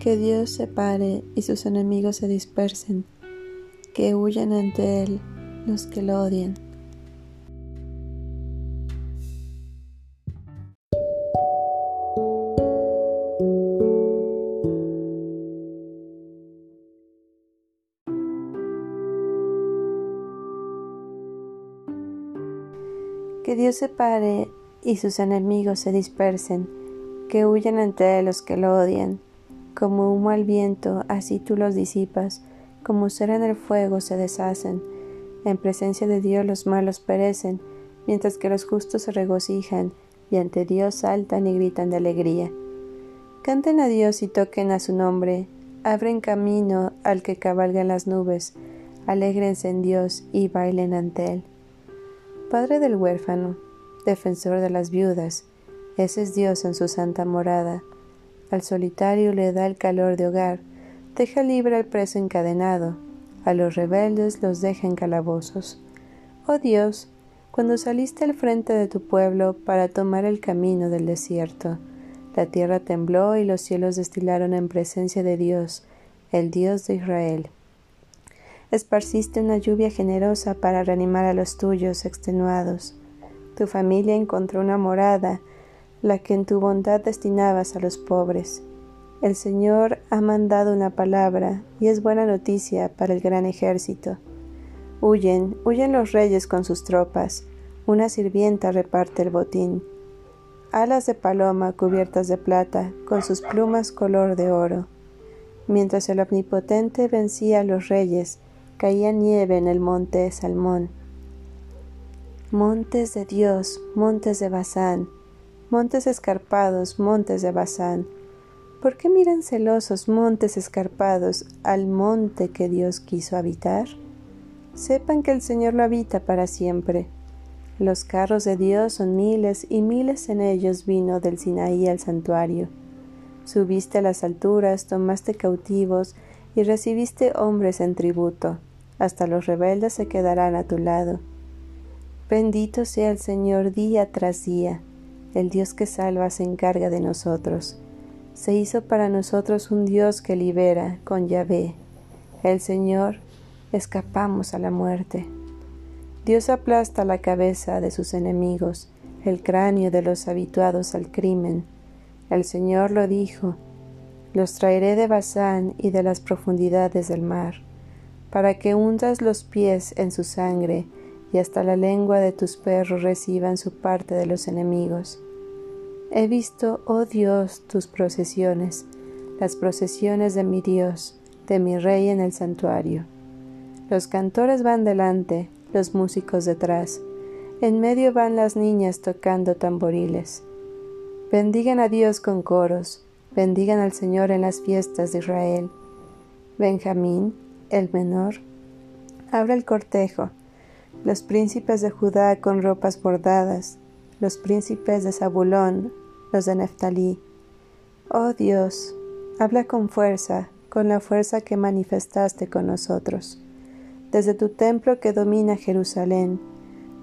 que Dios se pare y sus enemigos se dispersen, que huyan ante Él los que lo odian. Que Dios se pare y sus enemigos se dispersen, que huyan ante Él los que lo odian como humo al viento, así tú los disipas, como cera en el fuego se deshacen. En presencia de Dios los malos perecen, mientras que los justos se regocijan, y ante Dios saltan y gritan de alegría. Canten a Dios y toquen a su nombre, abren camino al que cabalga en las nubes, alégrense en Dios y bailen ante Él. Padre del huérfano, defensor de las viudas, ese es Dios en su santa morada al solitario le da el calor de hogar, deja libre al preso encadenado, a los rebeldes los deja en calabozos. Oh Dios, cuando saliste al frente de tu pueblo para tomar el camino del desierto, la tierra tembló y los cielos destilaron en presencia de Dios, el Dios de Israel. Esparciste una lluvia generosa para reanimar a los tuyos extenuados. Tu familia encontró una morada la que en tu bondad destinabas a los pobres. El Señor ha mandado una palabra y es buena noticia para el gran ejército. Huyen, huyen los reyes con sus tropas, una sirvienta reparte el botín. Alas de paloma cubiertas de plata, con sus plumas color de oro. Mientras el omnipotente vencía a los reyes, caía nieve en el monte Salmón. Montes de Dios, montes de Bazán, montes escarpados, montes de Bazán. ¿Por qué miran celosos montes escarpados al monte que Dios quiso habitar? Sepan que el Señor lo habita para siempre. Los carros de Dios son miles y miles en ellos vino del Sinaí al santuario. Subiste a las alturas, tomaste cautivos y recibiste hombres en tributo. Hasta los rebeldes se quedarán a tu lado. Bendito sea el Señor día tras día el Dios que salva se encarga de nosotros. Se hizo para nosotros un Dios que libera con Yahvé. El Señor, escapamos a la muerte. Dios aplasta la cabeza de sus enemigos, el cráneo de los habituados al crimen. El Señor lo dijo, los traeré de Bazán y de las profundidades del mar, para que hundas los pies en su sangre y hasta la lengua de tus perros reciban su parte de los enemigos. He visto, oh Dios, tus procesiones, las procesiones de mi Dios, de mi Rey en el santuario. Los cantores van delante, los músicos detrás, en medio van las niñas tocando tamboriles. Bendigan a Dios con coros, bendigan al Señor en las fiestas de Israel. Benjamín, el menor, abre el cortejo, los príncipes de Judá con ropas bordadas, los príncipes de Zabulón, los de Neftalí. Oh Dios, habla con fuerza, con la fuerza que manifestaste con nosotros, desde tu templo que domina Jerusalén,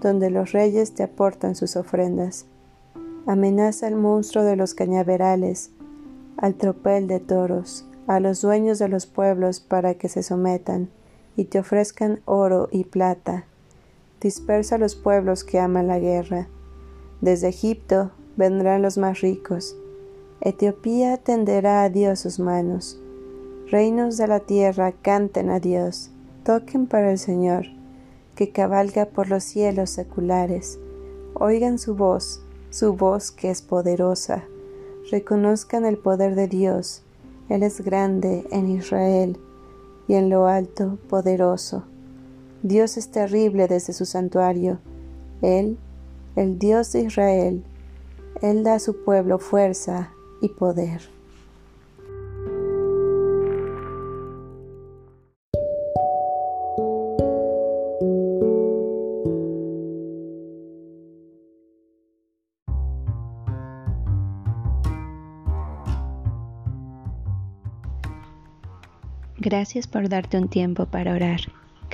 donde los reyes te aportan sus ofrendas. Amenaza al monstruo de los cañaverales, al tropel de toros, a los dueños de los pueblos para que se sometan y te ofrezcan oro y plata. Dispersa a los pueblos que aman la guerra desde Egipto vendrán los más ricos. Etiopía tenderá a Dios sus manos. Reinos de la tierra canten a Dios, toquen para el Señor, que cabalga por los cielos seculares. Oigan su voz, su voz que es poderosa. Reconozcan el poder de Dios. Él es grande en Israel y en lo alto poderoso. Dios es terrible desde su santuario. Él, el Dios de Israel, Él da a su pueblo fuerza y poder. Gracias por darte un tiempo para orar.